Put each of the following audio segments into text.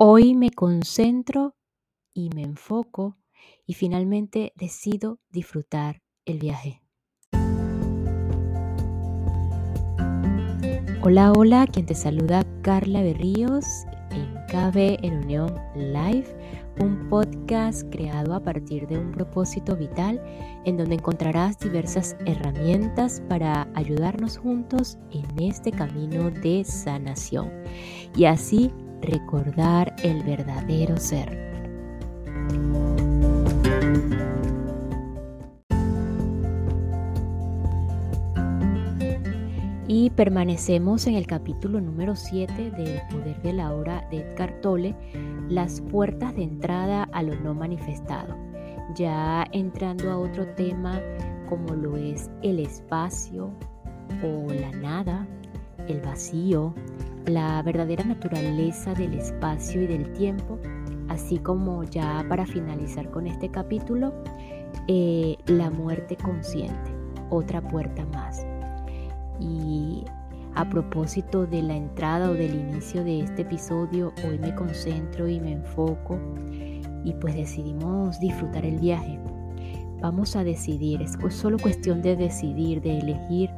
Hoy me concentro y me enfoco y finalmente decido disfrutar el viaje. Hola, hola, quien te saluda Carla Berríos en KB en Unión Live, un podcast creado a partir de un propósito vital en donde encontrarás diversas herramientas para ayudarnos juntos en este camino de sanación y así recordar el verdadero ser. Y permanecemos en el capítulo número 7 del Poder de la Hora de Edgar Tolle, las puertas de entrada a lo no manifestado. Ya entrando a otro tema como lo es el espacio o la nada, el vacío, la verdadera naturaleza del espacio y del tiempo, así como ya para finalizar con este capítulo, eh, la muerte consciente, otra puerta más. Y a propósito de la entrada o del inicio de este episodio, hoy me concentro y me enfoco y pues decidimos disfrutar el viaje. Vamos a decidir, es solo cuestión de decidir, de elegir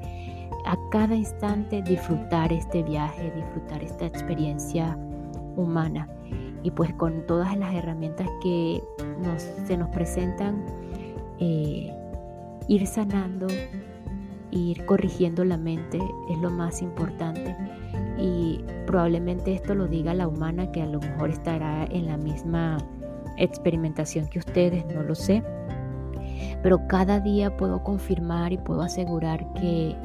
a cada instante disfrutar este viaje, disfrutar esta experiencia humana. Y pues con todas las herramientas que se nos presentan, eh, ir sanando, ir corrigiendo la mente es lo más importante. Y probablemente esto lo diga la humana que a lo mejor estará en la misma experimentación que ustedes, no lo sé, pero cada día puedo confirmar y puedo asegurar que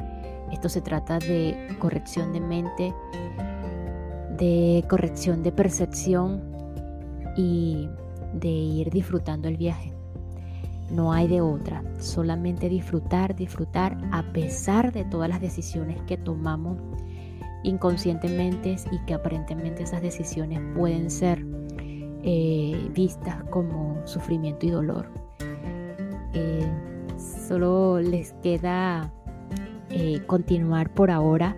esto se trata de corrección de mente, de corrección de percepción y de ir disfrutando el viaje. No hay de otra, solamente disfrutar, disfrutar a pesar de todas las decisiones que tomamos inconscientemente y que aparentemente esas decisiones pueden ser eh, vistas como sufrimiento y dolor. Eh, solo les queda eh, continuar por ahora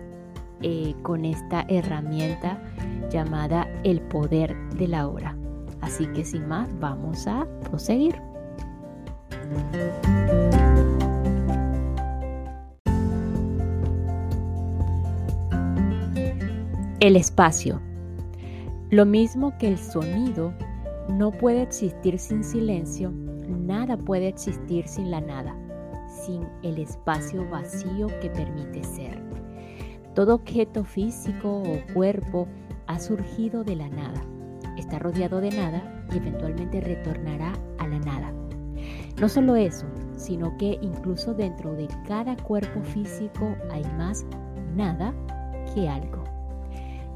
eh, con esta herramienta llamada el poder de la hora. Así que sin más, vamos a proseguir. El espacio. Lo mismo que el sonido no puede existir sin silencio, nada puede existir sin la nada sin el espacio vacío que permite ser. Todo objeto físico o cuerpo ha surgido de la nada, está rodeado de nada y eventualmente retornará a la nada. No solo eso, sino que incluso dentro de cada cuerpo físico hay más nada que algo.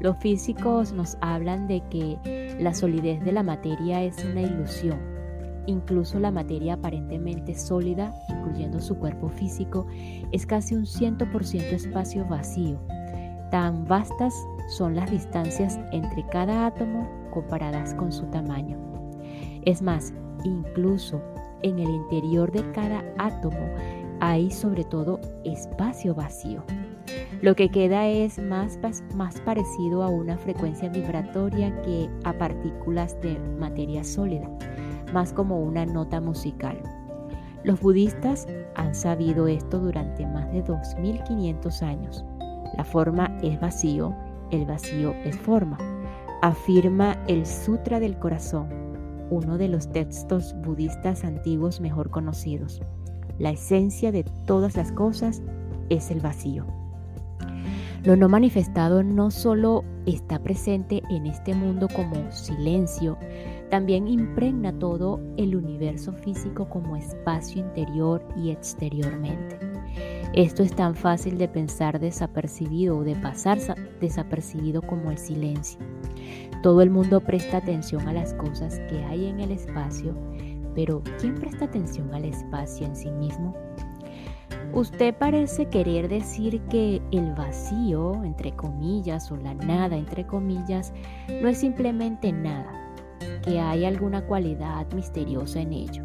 Los físicos nos hablan de que la solidez de la materia es una ilusión Incluso la materia aparentemente sólida, incluyendo su cuerpo físico, es casi un 100% espacio vacío. Tan vastas son las distancias entre cada átomo comparadas con su tamaño. Es más, incluso en el interior de cada átomo hay sobre todo espacio vacío. Lo que queda es más, más parecido a una frecuencia vibratoria que a partículas de materia sólida más como una nota musical. Los budistas han sabido esto durante más de 2500 años. La forma es vacío, el vacío es forma, afirma el Sutra del Corazón, uno de los textos budistas antiguos mejor conocidos. La esencia de todas las cosas es el vacío. Lo no manifestado no solo está presente en este mundo como silencio, también impregna todo el universo físico como espacio interior y exteriormente. Esto es tan fácil de pensar desapercibido o de pasar desapercibido como el silencio. Todo el mundo presta atención a las cosas que hay en el espacio, pero ¿quién presta atención al espacio en sí mismo? Usted parece querer decir que el vacío, entre comillas, o la nada, entre comillas, no es simplemente nada, que hay alguna cualidad misteriosa en ello.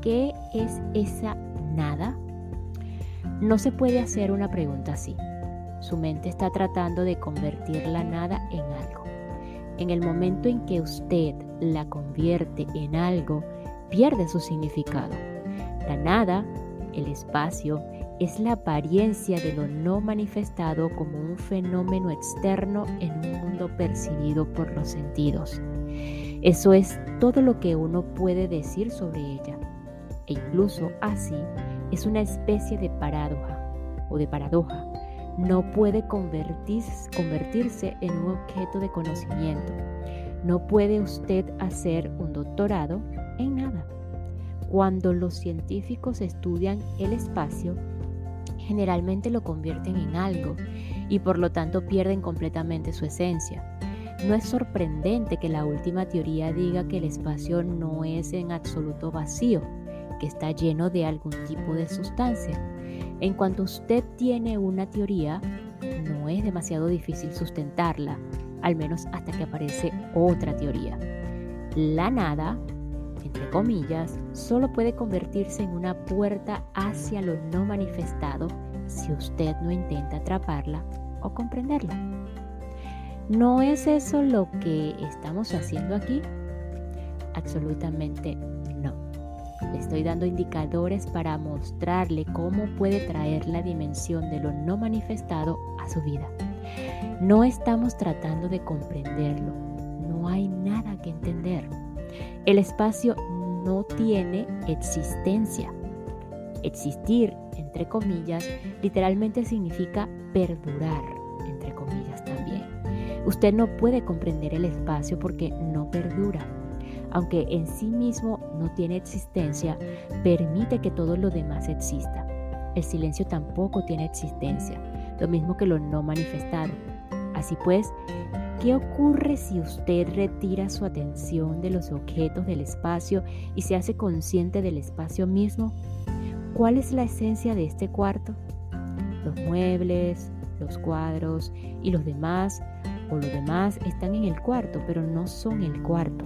¿Qué es esa nada? No se puede hacer una pregunta así. Su mente está tratando de convertir la nada en algo. En el momento en que usted la convierte en algo, pierde su significado. La nada, el espacio, es la apariencia de lo no manifestado como un fenómeno externo en un mundo percibido por los sentidos. Eso es todo lo que uno puede decir sobre ella. E incluso así es una especie de paradoja o de paradoja. No puede convertirse en un objeto de conocimiento. No puede usted hacer un doctorado en nada. Cuando los científicos estudian el espacio, generalmente lo convierten en algo y por lo tanto pierden completamente su esencia. No es sorprendente que la última teoría diga que el espacio no es en absoluto vacío, que está lleno de algún tipo de sustancia. En cuanto usted tiene una teoría, no es demasiado difícil sustentarla, al menos hasta que aparece otra teoría. La nada entre comillas, solo puede convertirse en una puerta hacia lo no manifestado si usted no intenta atraparla o comprenderla. ¿No es eso lo que estamos haciendo aquí? Absolutamente no. Le estoy dando indicadores para mostrarle cómo puede traer la dimensión de lo no manifestado a su vida. No estamos tratando de comprenderlo. No hay nada que entender. El espacio no tiene existencia. Existir, entre comillas, literalmente significa perdurar, entre comillas. Usted no puede comprender el espacio porque no perdura. Aunque en sí mismo no tiene existencia, permite que todo lo demás exista. El silencio tampoco tiene existencia, lo mismo que lo no manifestado. Así pues, ¿Qué ocurre si usted retira su atención de los objetos del espacio y se hace consciente del espacio mismo? ¿Cuál es la esencia de este cuarto? Los muebles, los cuadros y los demás o los demás están en el cuarto, pero no son el cuarto.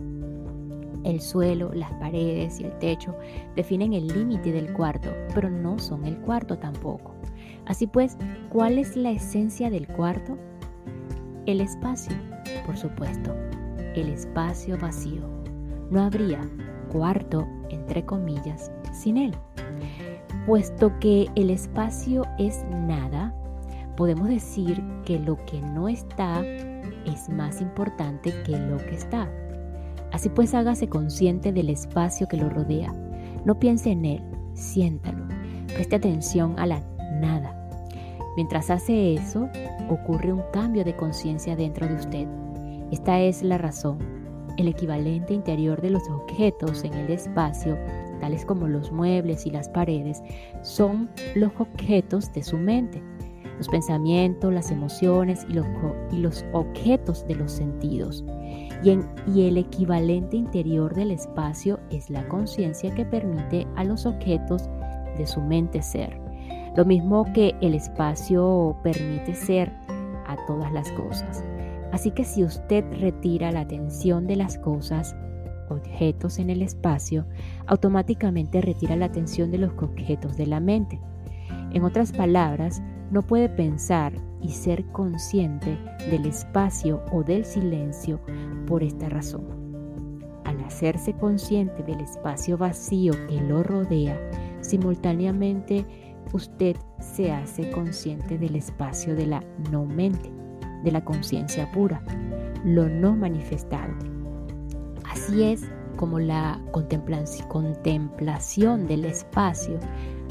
El suelo, las paredes y el techo definen el límite del cuarto, pero no son el cuarto tampoco. Así pues, ¿cuál es la esencia del cuarto? El espacio, por supuesto, el espacio vacío. No habría cuarto, entre comillas, sin él. Puesto que el espacio es nada, podemos decir que lo que no está es más importante que lo que está. Así pues, hágase consciente del espacio que lo rodea. No piense en él, siéntalo. Preste atención a la nada. Mientras hace eso, ocurre un cambio de conciencia dentro de usted. Esta es la razón. El equivalente interior de los objetos en el espacio, tales como los muebles y las paredes, son los objetos de su mente, los pensamientos, las emociones y los, y los objetos de los sentidos. Y, y el equivalente interior del espacio es la conciencia que permite a los objetos de su mente ser. Lo mismo que el espacio permite ser a todas las cosas. Así que si usted retira la atención de las cosas, objetos en el espacio, automáticamente retira la atención de los objetos de la mente. En otras palabras, no puede pensar y ser consciente del espacio o del silencio por esta razón. Al hacerse consciente del espacio vacío que lo rodea, simultáneamente usted se hace consciente del espacio de la no mente, de la conciencia pura, lo no manifestado. Así es como la contemplación del espacio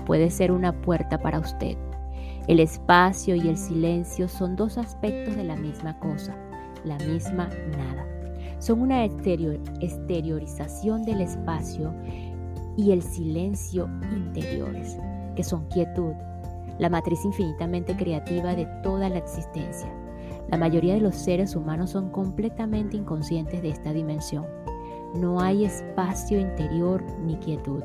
puede ser una puerta para usted. El espacio y el silencio son dos aspectos de la misma cosa, la misma nada. Son una exteriorización del espacio y el silencio interiores que son quietud, la matriz infinitamente creativa de toda la existencia. La mayoría de los seres humanos son completamente inconscientes de esta dimensión. No hay espacio interior ni quietud.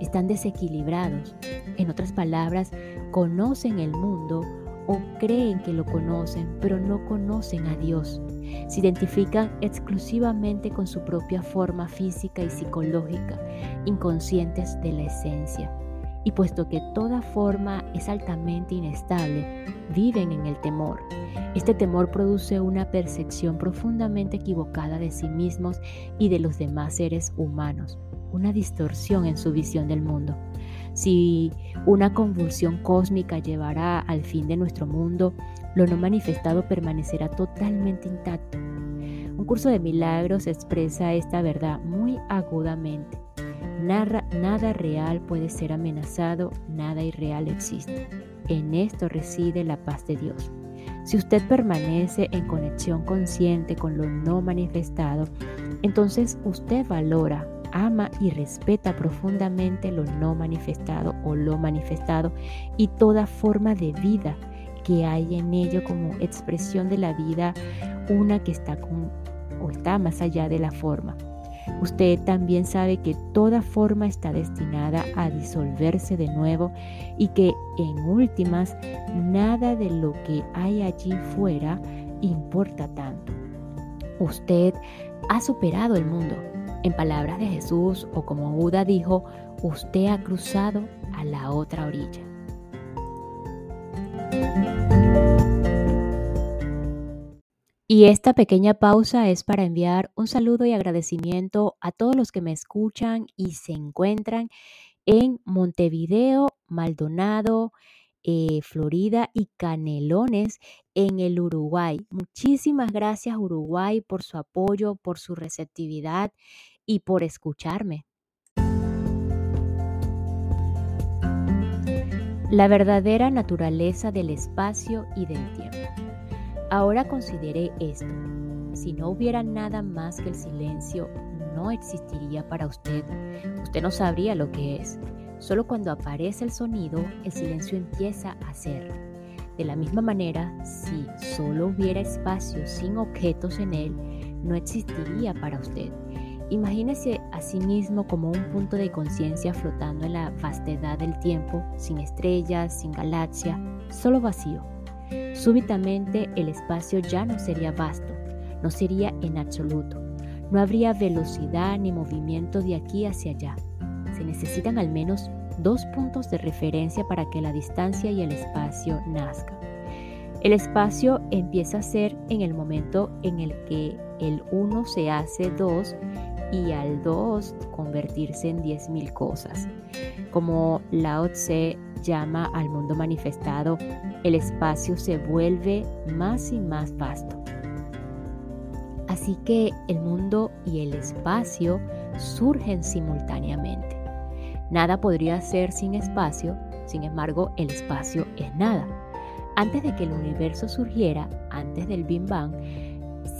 Están desequilibrados. En otras palabras, conocen el mundo o creen que lo conocen, pero no conocen a Dios. Se identifican exclusivamente con su propia forma física y psicológica, inconscientes de la esencia y puesto que toda forma es altamente inestable, viven en el temor. Este temor produce una percepción profundamente equivocada de sí mismos y de los demás seres humanos, una distorsión en su visión del mundo. Si una convulsión cósmica llevará al fin de nuestro mundo, lo no manifestado permanecerá totalmente intacto. Un curso de milagros expresa esta verdad muy agudamente. Nada, nada real puede ser amenazado, nada irreal existe. En esto reside la paz de Dios. Si usted permanece en conexión consciente con lo no manifestado, entonces usted valora, ama y respeta profundamente lo no manifestado o lo manifestado y toda forma de vida que hay en ello como expresión de la vida, una que está con o está más allá de la forma. Usted también sabe que toda forma está destinada a disolverse de nuevo y que en últimas nada de lo que hay allí fuera importa tanto. Usted ha superado el mundo. En palabras de Jesús o como Buda dijo, usted ha cruzado a la otra orilla. Y esta pequeña pausa es para enviar un saludo y agradecimiento a todos los que me escuchan y se encuentran en Montevideo, Maldonado, eh, Florida y Canelones en el Uruguay. Muchísimas gracias Uruguay por su apoyo, por su receptividad y por escucharme. La verdadera naturaleza del espacio y del tiempo. Ahora considere esto. Si no hubiera nada más que el silencio, no existiría para usted. Usted no sabría lo que es. Solo cuando aparece el sonido, el silencio empieza a ser. De la misma manera, si solo hubiera espacio sin objetos en él, no existiría para usted. Imagínese a sí mismo como un punto de conciencia flotando en la vastedad del tiempo, sin estrellas, sin galaxia, solo vacío. Súbitamente el espacio ya no sería vasto, no sería en absoluto. No habría velocidad ni movimiento de aquí hacia allá. Se necesitan al menos dos puntos de referencia para que la distancia y el espacio nazcan. El espacio empieza a ser en el momento en el que el uno se hace dos y al dos convertirse en diez mil cosas. Como Lao Tse llama al mundo manifestado, el espacio se vuelve más y más vasto. Así que el mundo y el espacio surgen simultáneamente. Nada podría ser sin espacio, sin embargo el espacio es nada. Antes de que el universo surgiera, antes del Big Bang,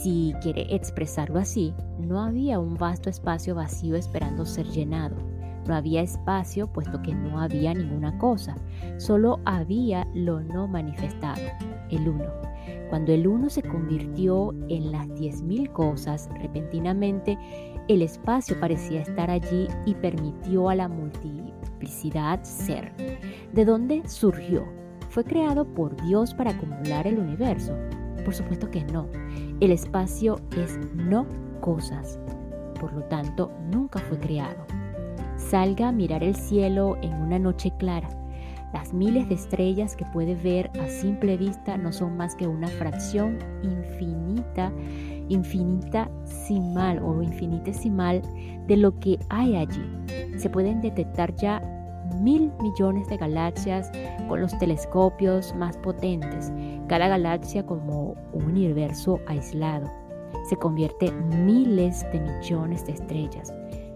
si quiere expresarlo así, no había un vasto espacio vacío esperando ser llenado. No había espacio puesto que no había ninguna cosa, solo había lo no manifestado, el uno. Cuando el uno se convirtió en las diez mil cosas, repentinamente el espacio parecía estar allí y permitió a la multiplicidad ser. ¿De dónde surgió? ¿Fue creado por Dios para acumular el universo? Por supuesto que no. El espacio es no cosas. Por lo tanto, nunca fue creado. Salga a mirar el cielo en una noche clara. Las miles de estrellas que puede ver a simple vista no son más que una fracción infinita, infinitesimal o infinitesimal de lo que hay allí. Se pueden detectar ya mil millones de galaxias con los telescopios más potentes, cada galaxia como un universo aislado. Se convierte miles de millones de estrellas.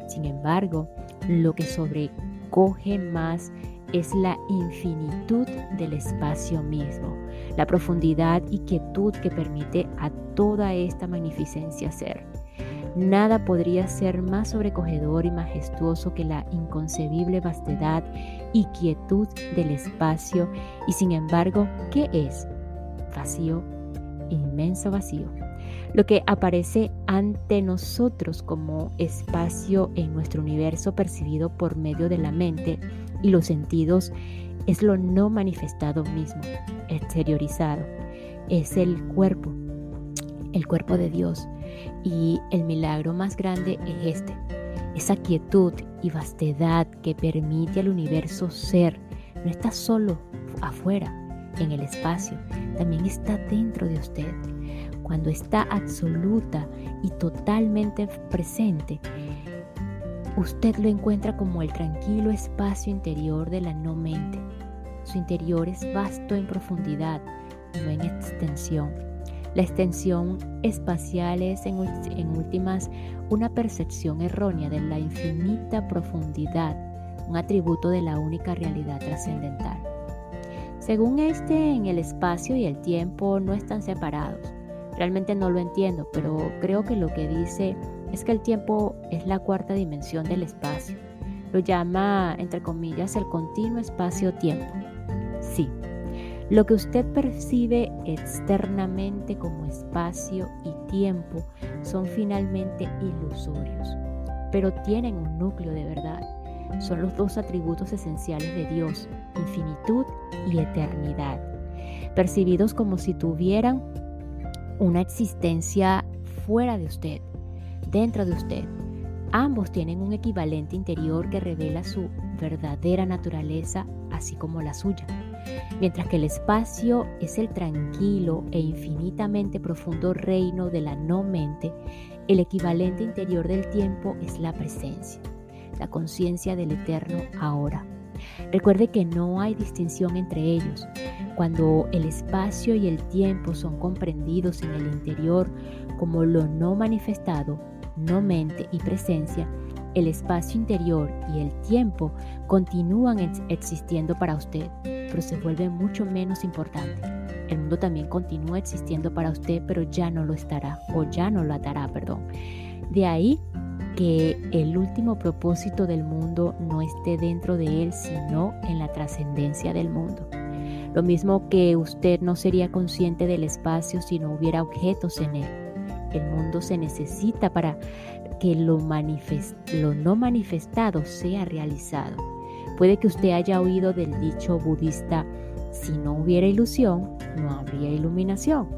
Sin embargo, lo que sobrecoge más es la infinitud del espacio mismo, la profundidad y quietud que permite a toda esta magnificencia ser. Nada podría ser más sobrecogedor y majestuoso que la inconcebible vastedad y quietud del espacio y sin embargo, ¿qué es? Vacío, inmenso vacío lo que aparece ante nosotros como espacio en nuestro universo percibido por medio de la mente y los sentidos es lo no manifestado mismo, exteriorizado. Es el cuerpo, el cuerpo de Dios. Y el milagro más grande es este. esa quietud y vastedad que permite al universo ser, no está solo afuera, en el espacio, también está dentro de usted. Cuando está absoluta y totalmente presente, usted lo encuentra como el tranquilo espacio interior de la no mente. Su interior es vasto en profundidad, no en extensión. La extensión espacial es en, últimas una percepción errónea de la infinita profundidad, un atributo de la única realidad trascendental. Según este, en el espacio y el tiempo no están separados. Realmente no lo entiendo, pero creo que lo que dice es que el tiempo es la cuarta dimensión del espacio. Lo llama, entre comillas, el continuo espacio-tiempo. Sí, lo que usted percibe externamente como espacio y tiempo son finalmente ilusorios, pero tienen un núcleo de verdad. Son los dos atributos esenciales de Dios, infinitud y eternidad, percibidos como si tuvieran una existencia fuera de usted, dentro de usted. Ambos tienen un equivalente interior que revela su verdadera naturaleza, así como la suya. Mientras que el espacio es el tranquilo e infinitamente profundo reino de la no mente, el equivalente interior del tiempo es la presencia, la conciencia del eterno ahora. Recuerde que no hay distinción entre ellos. Cuando el espacio y el tiempo son comprendidos en el interior como lo no manifestado, no mente y presencia, el espacio interior y el tiempo continúan existiendo para usted, pero se vuelve mucho menos importante. El mundo también continúa existiendo para usted, pero ya no lo estará o ya no lo atará, perdón. De ahí que el último propósito del mundo no esté dentro de él, sino en la trascendencia del mundo. Lo mismo que usted no sería consciente del espacio si no hubiera objetos en él. El mundo se necesita para que lo, no manifestado sea realizado. Puede que usted haya oído del dicho budista, si no hubiera ilusión, no habría iluminación.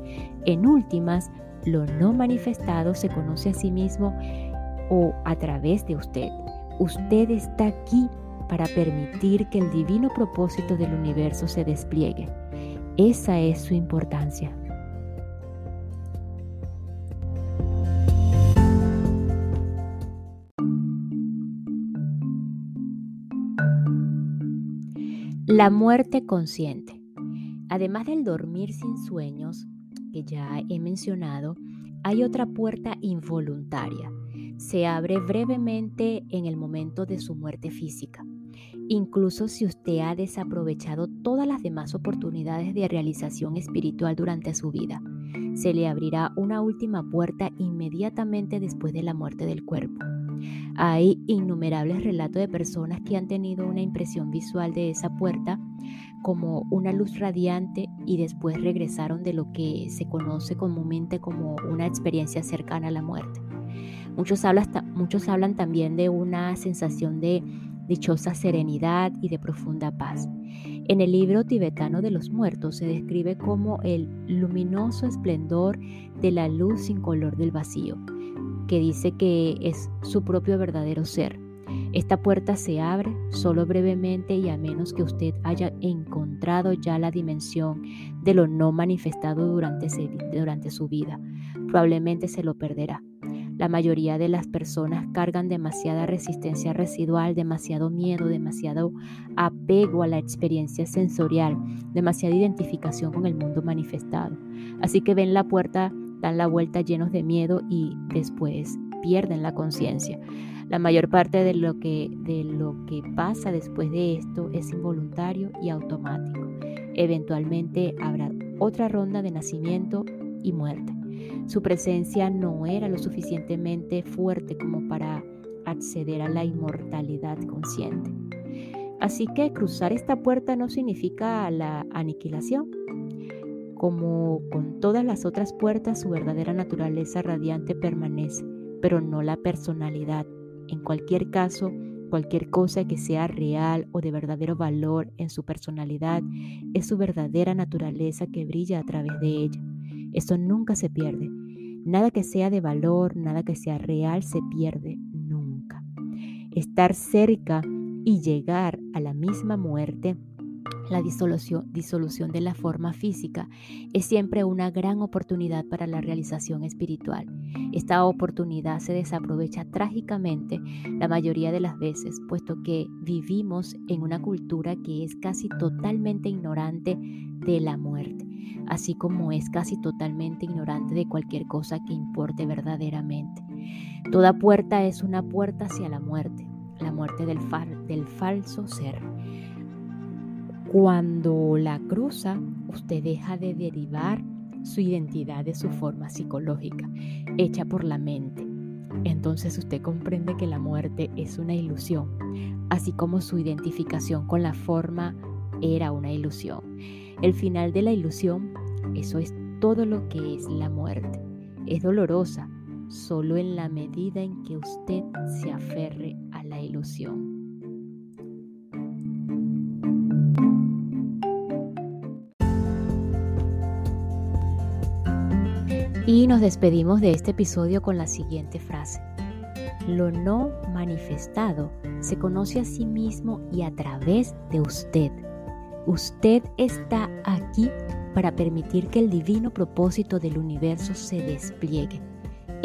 En últimas, lo no manifestado se conoce a sí mismo o a través de usted. Usted está aquí para permitir que el divino propósito del universo se despliegue. Esa es su importancia. La muerte consciente. Además del dormir sin sueños, que ya he mencionado, hay otra puerta involuntaria. Se abre brevemente en el momento de su muerte física. Incluso si usted ha desaprovechado todas las demás oportunidades de realización espiritual durante su vida, se le abrirá una última puerta inmediatamente después de la muerte del cuerpo. Hay innumerables relatos de personas que han tenido una impresión visual de esa puerta como una luz radiante y después regresaron de lo que se conoce comúnmente como una experiencia cercana a la muerte. Muchos hablan, muchos hablan también de una sensación de dichosa serenidad y de profunda paz. En el libro tibetano de los muertos se describe como el luminoso esplendor de la luz sin color del vacío, que dice que es su propio verdadero ser. Esta puerta se abre solo brevemente y a menos que usted haya encontrado ya la dimensión de lo no manifestado durante, durante su vida. Probablemente se lo perderá. La mayoría de las personas cargan demasiada resistencia residual, demasiado miedo, demasiado apego a la experiencia sensorial, demasiada identificación con el mundo manifestado. Así que ven la puerta, dan la vuelta llenos de miedo y después pierden la conciencia. La mayor parte de lo, que, de lo que pasa después de esto es involuntario y automático. Eventualmente habrá otra ronda de nacimiento y muerte. Su presencia no era lo suficientemente fuerte como para acceder a la inmortalidad consciente. Así que cruzar esta puerta no significa la aniquilación. Como con todas las otras puertas, su verdadera naturaleza radiante permanece, pero no la personalidad. En cualquier caso, cualquier cosa que sea real o de verdadero valor en su personalidad es su verdadera naturaleza que brilla a través de ella. Eso nunca se pierde. Nada que sea de valor, nada que sea real se pierde nunca. Estar cerca y llegar a la misma muerte la disolución, de la forma física es siempre una gran oportunidad para la realización espiritual. Esta oportunidad se desaprovecha trágicamente la mayoría de las veces, puesto que vivimos en una cultura que es casi totalmente ignorante de la muerte, así como es casi totalmente ignorante de cualquier cosa que importe verdaderamente. Toda puerta es una puerta hacia la muerte, la muerte del falso ser. Cuando la cruza, usted deja de derivar su identidad de su forma psicológica, hecha por la mente. Entonces usted comprende que la muerte es una ilusión, así como su identificación con la forma era una ilusión. El final de la ilusión, eso es todo lo que es la muerte. Es dolorosa solo en la medida en que usted se aferre a la ilusión. Y nos despedimos de este episodio con la siguiente frase. Lo no manifestado se conoce a sí mismo y a través de usted. Usted está aquí para permitir que el divino propósito del universo se despliegue.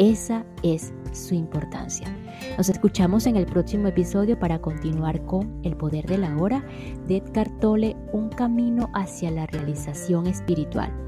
Esa es su importancia. Nos escuchamos en el próximo episodio para continuar con El Poder de la Hora de Edgar Tolle, un camino hacia la realización espiritual.